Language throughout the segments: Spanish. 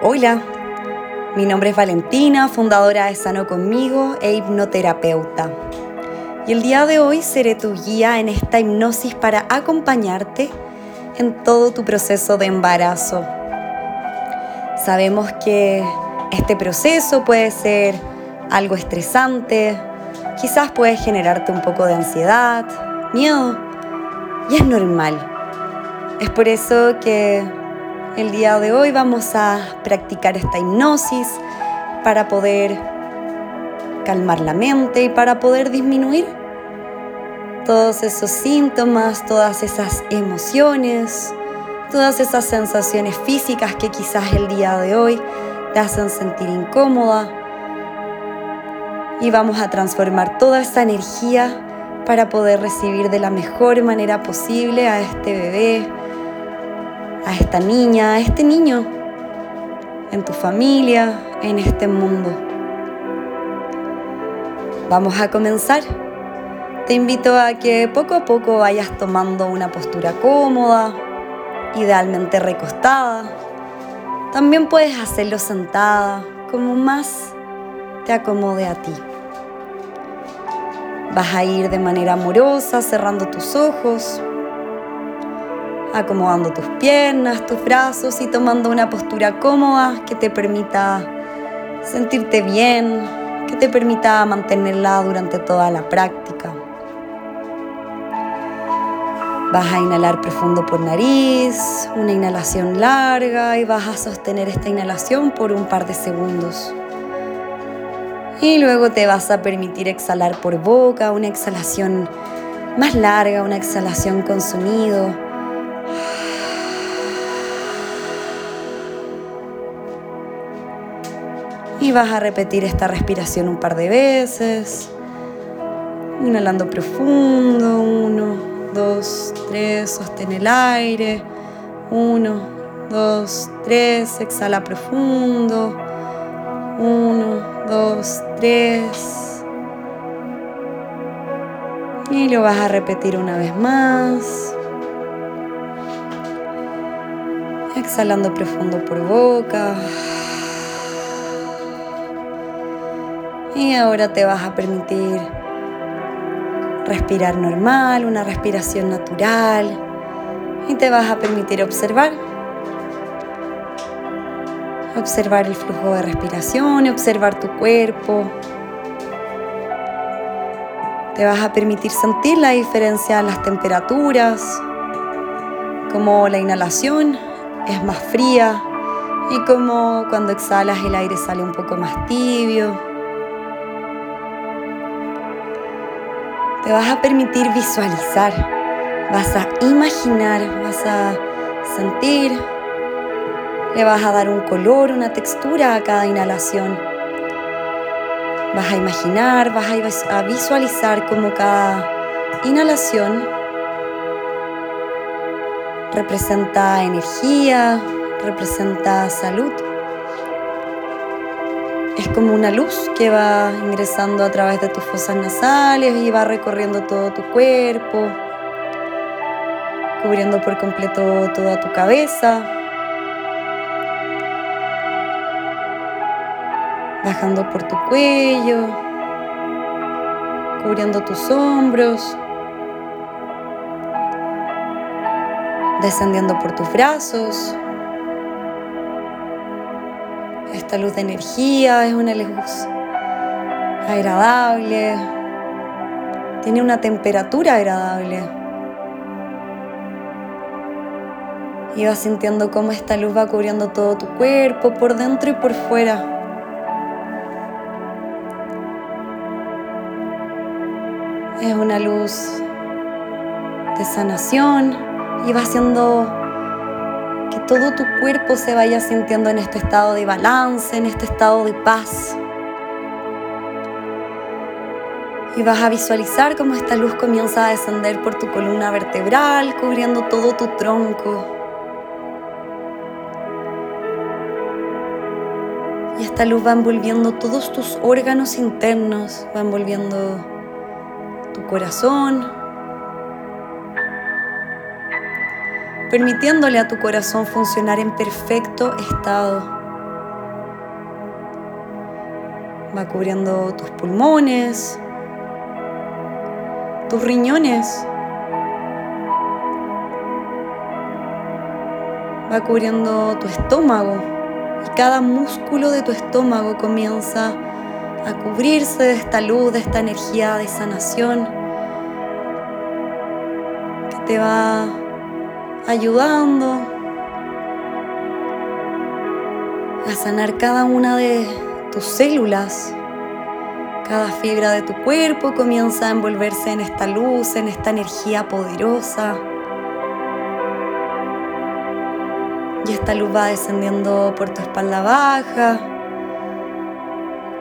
Hola, mi nombre es Valentina, fundadora de Sano Conmigo e hipnoterapeuta. Y el día de hoy seré tu guía en esta hipnosis para acompañarte en todo tu proceso de embarazo. Sabemos que este proceso puede ser algo estresante, quizás puede generarte un poco de ansiedad, miedo, y es normal. Es por eso que el día de hoy vamos a practicar esta hipnosis para poder calmar la mente y para poder disminuir todos esos síntomas, todas esas emociones, todas esas sensaciones físicas que quizás el día de hoy te hacen sentir incómoda. Y vamos a transformar toda esa energía para poder recibir de la mejor manera posible a este bebé, a esta niña, a este niño, en tu familia, en este mundo. Vamos a comenzar. Te invito a que poco a poco vayas tomando una postura cómoda, idealmente recostada. También puedes hacerlo sentada, como más te acomode a ti. Vas a ir de manera amorosa, cerrando tus ojos, acomodando tus piernas, tus brazos y tomando una postura cómoda que te permita sentirte bien, que te permita mantenerla durante toda la práctica. Vas a inhalar profundo por nariz, una inhalación larga y vas a sostener esta inhalación por un par de segundos. Y luego te vas a permitir exhalar por boca, una exhalación más larga, una exhalación con sonido y vas a repetir esta respiración un par de veces. Inhalando profundo, uno, dos, tres, sostén el aire, uno, dos, tres, exhala profundo, uno, dos, tres. Y lo vas a repetir una vez más. Exhalando profundo por boca. Y ahora te vas a permitir respirar normal, una respiración natural. Y te vas a permitir observar. Observar el flujo de respiración observar tu cuerpo. Te vas a permitir sentir la diferencia en las temperaturas, como la inhalación es más fría y como cuando exhalas el aire sale un poco más tibio. Te vas a permitir visualizar, vas a imaginar, vas a sentir, le vas a dar un color, una textura a cada inhalación. Vas a imaginar, vas a visualizar como cada inhalación representa energía, representa salud es como una luz que va ingresando a través de tus fosas nasales y va recorriendo todo tu cuerpo, cubriendo por completo toda tu cabeza, bajando por tu cuello, cubriendo tus hombros, descendiendo por tus brazos, esta luz de energía es una luz agradable, tiene una temperatura agradable. Y vas sintiendo cómo esta luz va cubriendo todo tu cuerpo, por dentro y por fuera. Es una luz de sanación y va haciendo todo tu cuerpo se vaya sintiendo en este estado de balance, en este estado de paz. Y vas a visualizar cómo esta luz comienza a descender por tu columna vertebral, cubriendo todo tu tronco. Y esta luz va envolviendo todos tus órganos internos, va envolviendo tu corazón, permitiéndole a tu corazón funcionar en perfecto estado. Va cubriendo tus pulmones, tus riñones. Va cubriendo tu estómago y cada músculo de tu estómago comienza a cubrirse de esta luz, de esta energía de sanación que te va ayudando a sanar cada una de tus células. Cada fibra de tu cuerpo comienza a envolverse en esta luz, en esta energía poderosa. Y esta luz va descendiendo por tu espalda baja,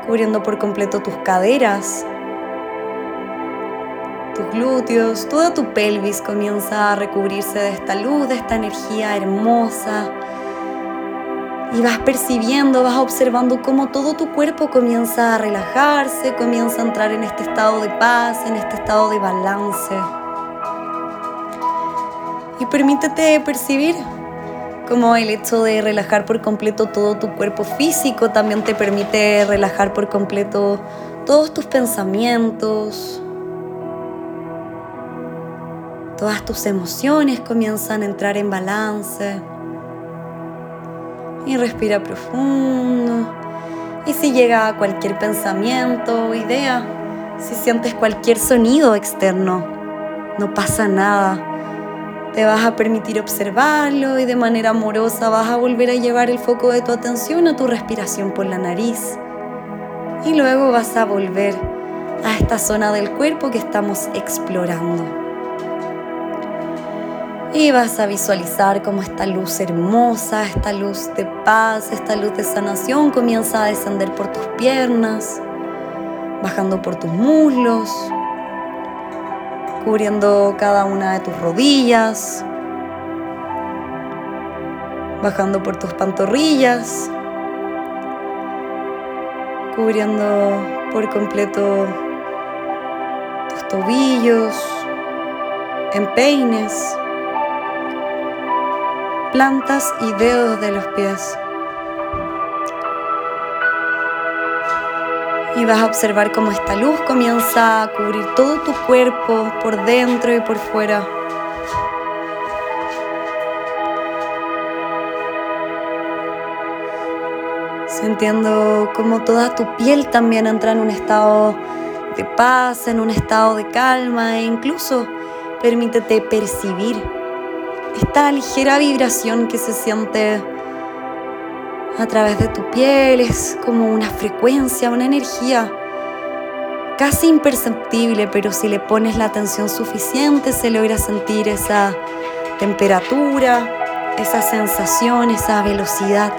cubriendo por completo tus caderas, tus glúteos, toda tu pelvis comienza a recubrirse de esta luz, de esta energía hermosa, y vas percibiendo, vas observando cómo todo tu cuerpo comienza a relajarse, comienza a entrar en este estado de paz, en este estado de balance. Y permítete percibir cómo el hecho de relajar por completo todo tu cuerpo físico también te permite relajar por completo todos tus pensamientos. Todas tus emociones comienzan a entrar en balance y respira profundo. Y si llega a cualquier pensamiento o idea, si sientes cualquier sonido externo, no pasa nada. Te vas a permitir observarlo y de manera amorosa vas a volver a llevar el foco de tu atención a tu respiración por la nariz. Y luego vas a volver a esta zona del cuerpo que estamos explorando. Y vas a visualizar cómo esta luz hermosa, esta luz de paz, esta luz de sanación comienza a descender por tus piernas, bajando por tus muslos, cubriendo cada una de tus rodillas, bajando por tus pantorrillas, cubriendo por completo tus tobillos, empeines plantas y dedos de los pies. Y vas a observar cómo esta luz comienza a cubrir todo tu cuerpo por dentro y por fuera. Sintiendo como toda tu piel también entra en un estado de paz, en un estado de calma e incluso permítete percibir esta ligera vibración que se siente a través de tu piel es como una frecuencia, una energía casi imperceptible, pero si le pones la atención suficiente se logra sentir esa temperatura, esa sensación, esa velocidad,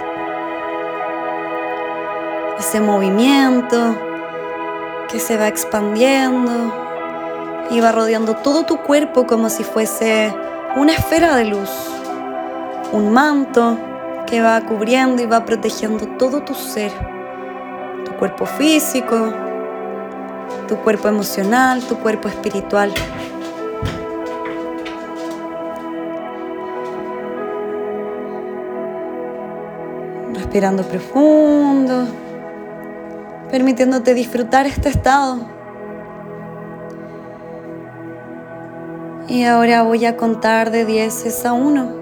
ese movimiento que se va expandiendo y va rodeando todo tu cuerpo como si fuese una esfera de luz, un manto que va cubriendo y va protegiendo todo tu ser, tu cuerpo físico, tu cuerpo emocional, tu cuerpo espiritual. Respirando profundo, permitiéndote disfrutar este estado Y ahora voy a contar de 10 a 1.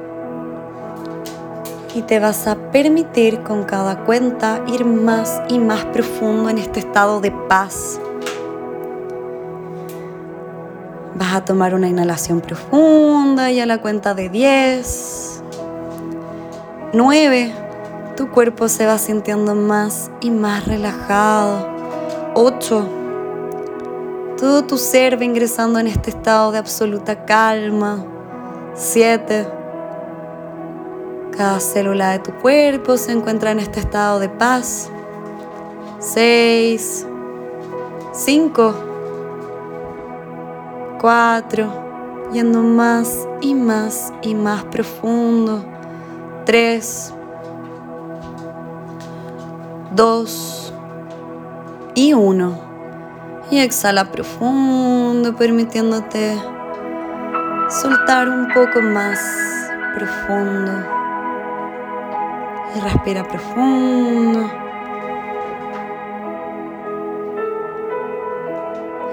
Y te vas a permitir con cada cuenta ir más y más profundo en este estado de paz. Vas a tomar una inhalación profunda y a la cuenta de 10, 9, tu cuerpo se va sintiendo más y más relajado. 8, todo tu ser va ingresando en este estado de absoluta calma. Siete. Cada célula de tu cuerpo se encuentra en este estado de paz. Seis. Cinco. Cuatro. Yendo más y más y más profundo. Tres. Dos. Y uno. Y exhala profundo, permitiéndote soltar un poco más profundo. Y respira profundo.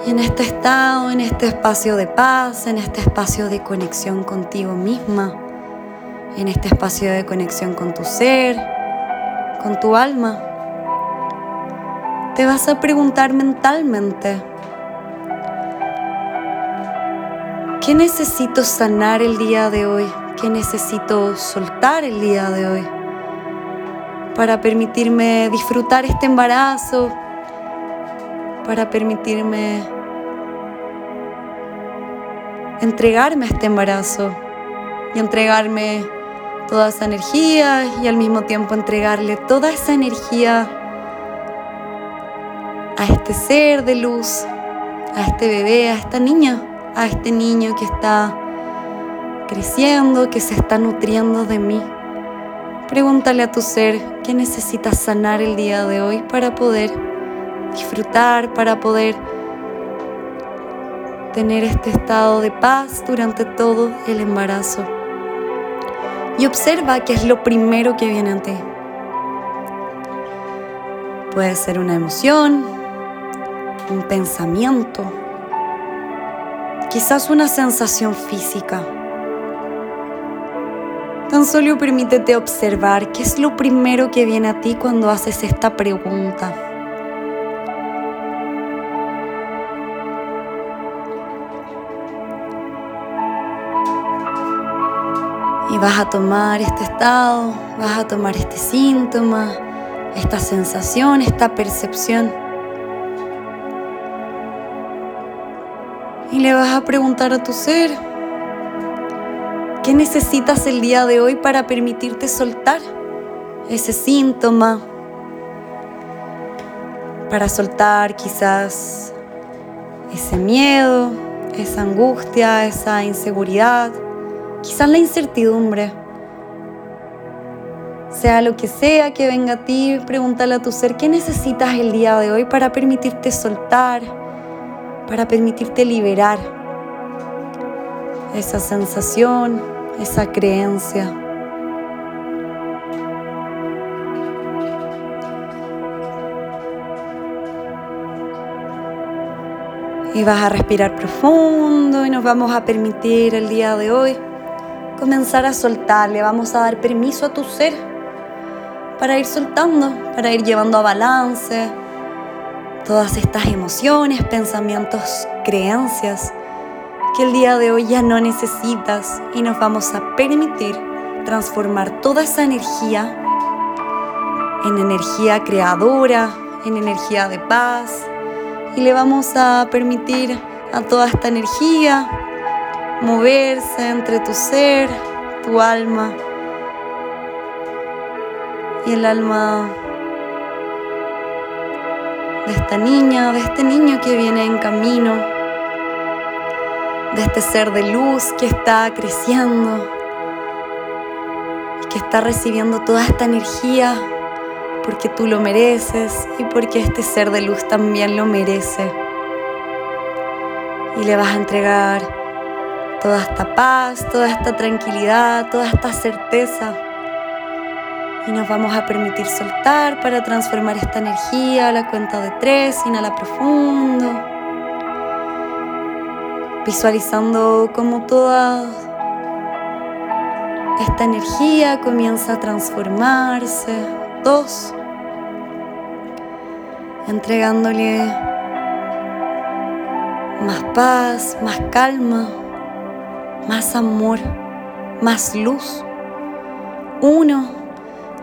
Y en este estado, en este espacio de paz, en este espacio de conexión contigo misma, en este espacio de conexión con tu ser, con tu alma, te vas a preguntar mentalmente, ¿qué necesito sanar el día de hoy? ¿Qué necesito soltar el día de hoy? Para permitirme disfrutar este embarazo, para permitirme entregarme a este embarazo y entregarme toda esa energía y al mismo tiempo entregarle toda esa energía a este ser de luz, a este bebé, a esta niña, a este niño que está creciendo, que se está nutriendo de mí. Pregúntale a tu ser qué necesitas sanar el día de hoy para poder disfrutar, para poder tener este estado de paz durante todo el embarazo. Y observa qué es lo primero que viene a ti. Puede ser una emoción, un pensamiento, quizás una sensación física. Tan solo permítete observar qué es lo primero que viene a ti cuando haces esta pregunta. Y vas a tomar este estado, vas a tomar este síntoma, esta sensación, esta percepción. Le vas a preguntar a tu ser, ¿qué necesitas el día de hoy para permitirte soltar ese síntoma? Para soltar quizás ese miedo, esa angustia, esa inseguridad quizás la incertidumbre. Sea lo que sea que venga a ti, pregúntale a tu ser qué necesitas el día de hoy para permitirte soltar, para permitirte liberar esa sensación, esa creencia. Y vas a respirar profundo y nos vamos a permitir el día de hoy comenzar a soltar, le vamos a dar permiso a tu ser para ir soltando, para ir llevando a balance todas estas emociones, pensamientos, creencias que el día de hoy ya no necesitas y nos vamos a permitir transformar toda esa energía en energía creadora, en energía de paz. Y le vamos a permitir a toda esta energía moverse entre tu ser, tu alma y el alma de esta niña, de este niño que viene en camino, de este ser de luz que está creciendo y que está recibiendo toda esta energía porque tú lo mereces y porque este ser de luz también lo merece. Y le vas a entregar toda esta paz, toda esta tranquilidad, toda esta certeza. Y nos vamos a permitir soltar para transformar esta energía a la cuenta de tres, inhala profundo, visualizando cómo toda esta energía comienza a transformarse. Dos, entregándole más paz, más calma más amor, más luz. Uno,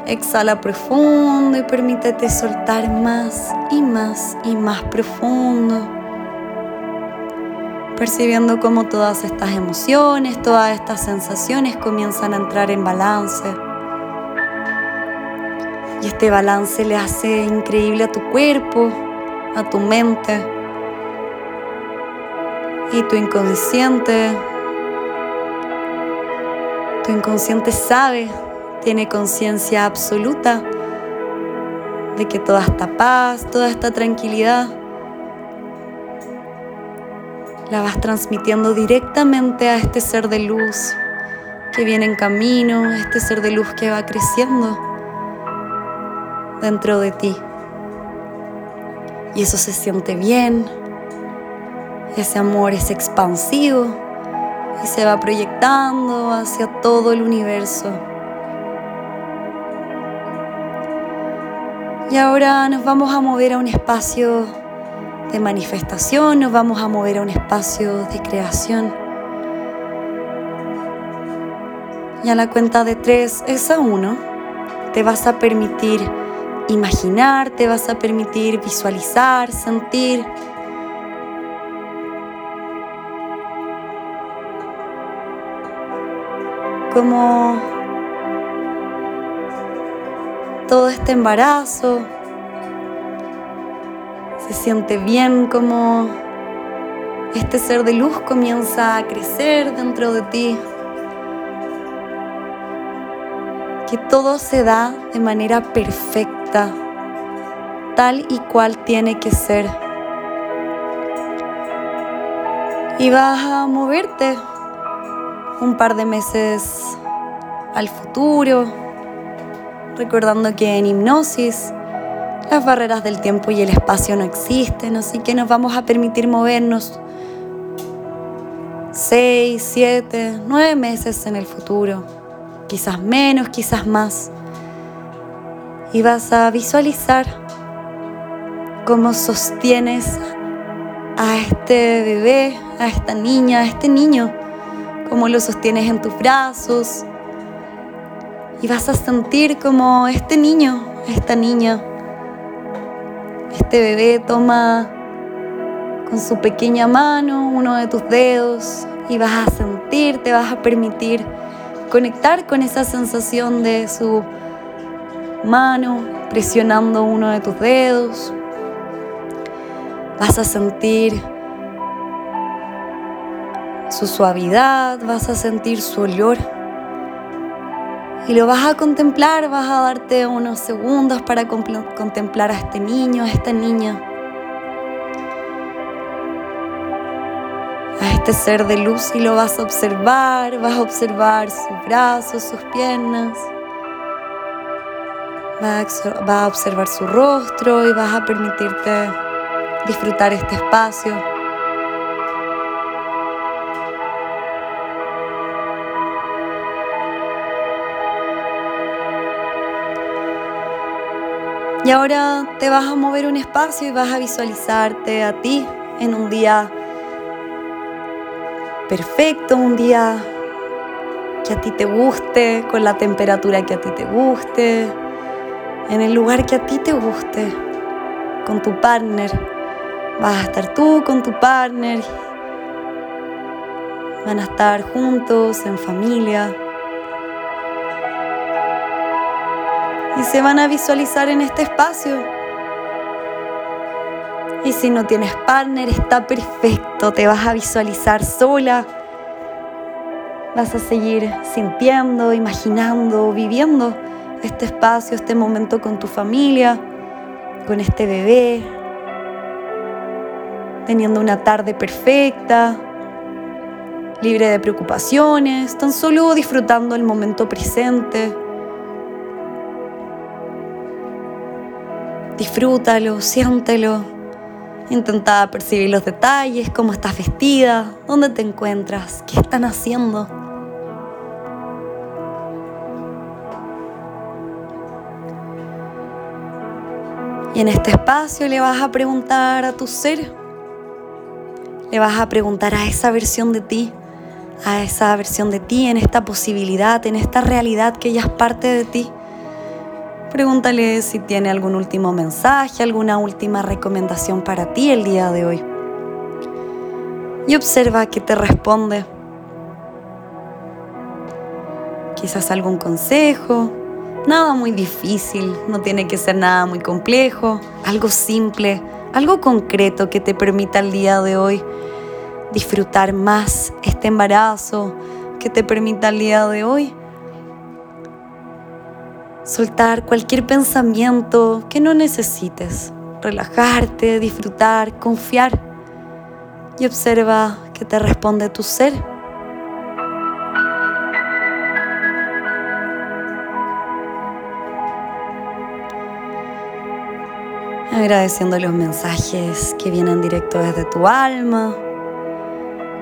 exhala profundo y permítete soltar más y más y más profundo. Percibiendo cómo todas estas emociones, todas estas sensaciones comienzan a entrar en balance. Y este balance le hace increíble a tu cuerpo, a tu mente y tu inconsciente tu inconsciente sabe, tiene conciencia absoluta de que toda esta paz, toda esta tranquilidad, la vas transmitiendo directamente a este ser de luz que viene en camino, este ser de luz que va creciendo dentro de ti. Y eso se siente bien, Ese amor es expansivo y se va proyectando hacia todo el universo. Y ahora nos vamos a mover a un espacio de manifestación, nos vamos a mover a un espacio de creación. Y a la cuenta de tres es a uno, te vas a permitir imaginar, te vas a permitir visualizar, sentir. Como embarazo se siente bien, como este ser de luz comienza a crecer dentro de ti. Que todo se da de manera perfecta, tal y cual tiene que ser. Y vas a moverte un par de meses al futuro, recordando que en hipnosis las barreras del tiempo y el espacio no existen, así que nos vamos a permitir movernos seis, siete, nueve meses en el futuro, quizás menos, quizás más. Y vas a visualizar cómo sostienes a este bebé, a esta niña, a este niño, cómo lo sostienes en tus brazos, y vas a sentir como este niño, esta niña, este bebé toma con su pequeña mano uno de tus dedos y vas a sentir, te vas a permitir conectar con esa sensación de su mano presionando uno de tus dedos. Vas a sentir su suavidad, vas a sentir su olor y lo vas a contemplar, vas a darte unos segundos para contemplar a este niño, a esta niña, a este ser de luz y lo vas a observar, vas a observar sus brazos, sus piernas, vas a observar su rostro y vas a permitirte disfrutar este espacio. Y ahora te vas a mover un espacio y vas a visualizarte a ti en un día perfecto, un día que a ti te guste, con la temperatura que a ti te guste, en el lugar que a ti te guste, con tu partner. Vas a estar tú con tu partner, van a estar juntos, en familia. Y se van a visualizar en este espacio. Y si no tienes partner, está perfecto, te vas a visualizar sola. Vas a seguir sintiendo, imaginando, viviendo este espacio, este momento con tu familia, con este bebé, teniendo una tarde perfecta, libre de preocupaciones, tan solo disfrutando el momento presente. Disfrútalo, siéntelo. Intenta percibir los detalles, cómo estás vestida, dónde te encuentras, qué están haciendo. Y en este espacio le vas a preguntar a tu ser, le vas a preguntar a esa versión de ti, a esa versión de ti, en esta posibilidad, en esta realidad que ya es parte de ti. Pregúntale si tiene algún último mensaje, alguna última recomendación para ti el día de hoy. Y observa qué te responde. Quizás algún consejo, nada muy difícil, no tiene que ser nada muy complejo, algo simple, algo concreto que te permita el día de hoy disfrutar más este embarazo, que te permita el día de hoy soltar cualquier pensamiento que no necesites, relajarte, disfrutar, confiar. Y observa que te responde tu ser. Agradeciendo los mensajes que vienen directo desde tu alma,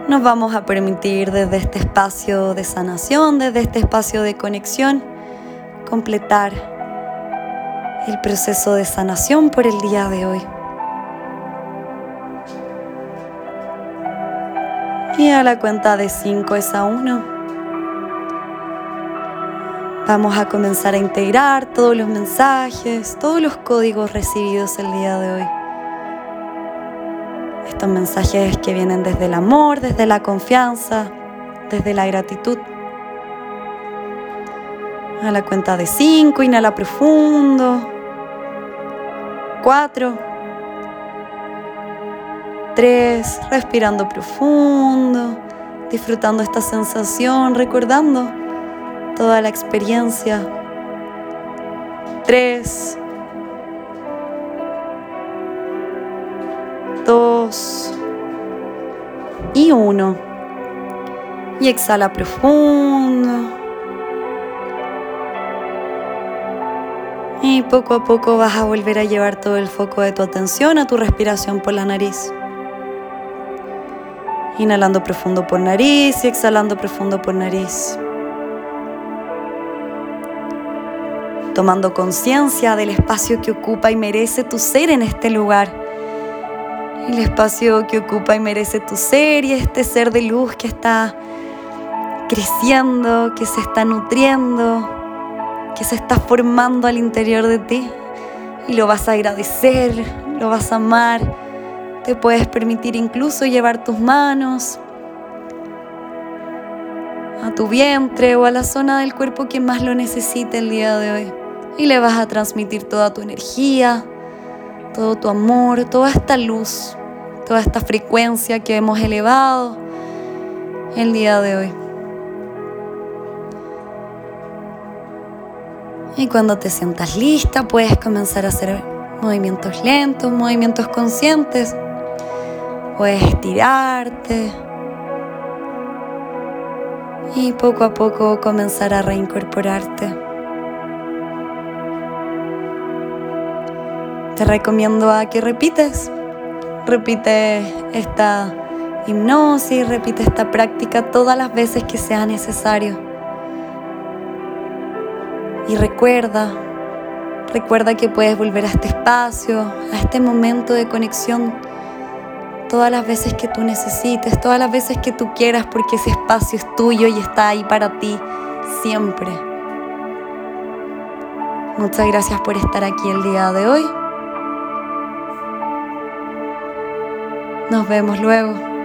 nos vamos a permitir desde este espacio de sanación, desde este espacio de conexión, completar el proceso de sanación por el día de hoy. Y a la cuenta de 5 es a 1. Vamos a comenzar a integrar todos los mensajes, todos los códigos recibidos el día de hoy. Estos mensajes que vienen desde el amor, desde la confianza, desde la gratitud. A la cuenta de 5, inhala profundo. 4. 3. Respirando profundo, disfrutando esta sensación, recordando toda la experiencia. 3. 2 y 1. Y exhala profundo. Y poco a poco vas a volver a llevar todo el foco de tu atención a tu respiración por la nariz. Inhalando profundo por nariz y exhalando profundo por nariz. Tomando conciencia del espacio que ocupa y merece tu ser en este lugar el espacio que ocupa y merece tu ser y este ser de luz que está creciendo, que se está nutriendo, que se está formando al interior de ti. Y lo vas a agradecer, lo vas a amar. Te puedes permitir incluso llevar tus manos a tu vientre o a la zona del cuerpo que más lo necesite el día de hoy. Y le vas a transmitir toda tu energía, todo tu amor, toda esta luz toda esta frecuencia que hemos elevado el día de hoy. Y cuando te sientas lista, puedes comenzar a hacer movimientos lentos, movimientos conscientes. Puedes estirarte y poco a poco comenzar a reincorporarte. Te recomiendo a que repites Repite esta hipnosis, repite esta práctica todas las veces que sea necesario. Y recuerda, recuerda que puedes volver a este espacio, a este momento de conexión todas las veces que tú necesites, todas las veces que tú quieras, porque ese espacio es tuyo y está ahí para ti siempre. Muchas gracias por estar aquí el día de hoy. Nos vemos luego.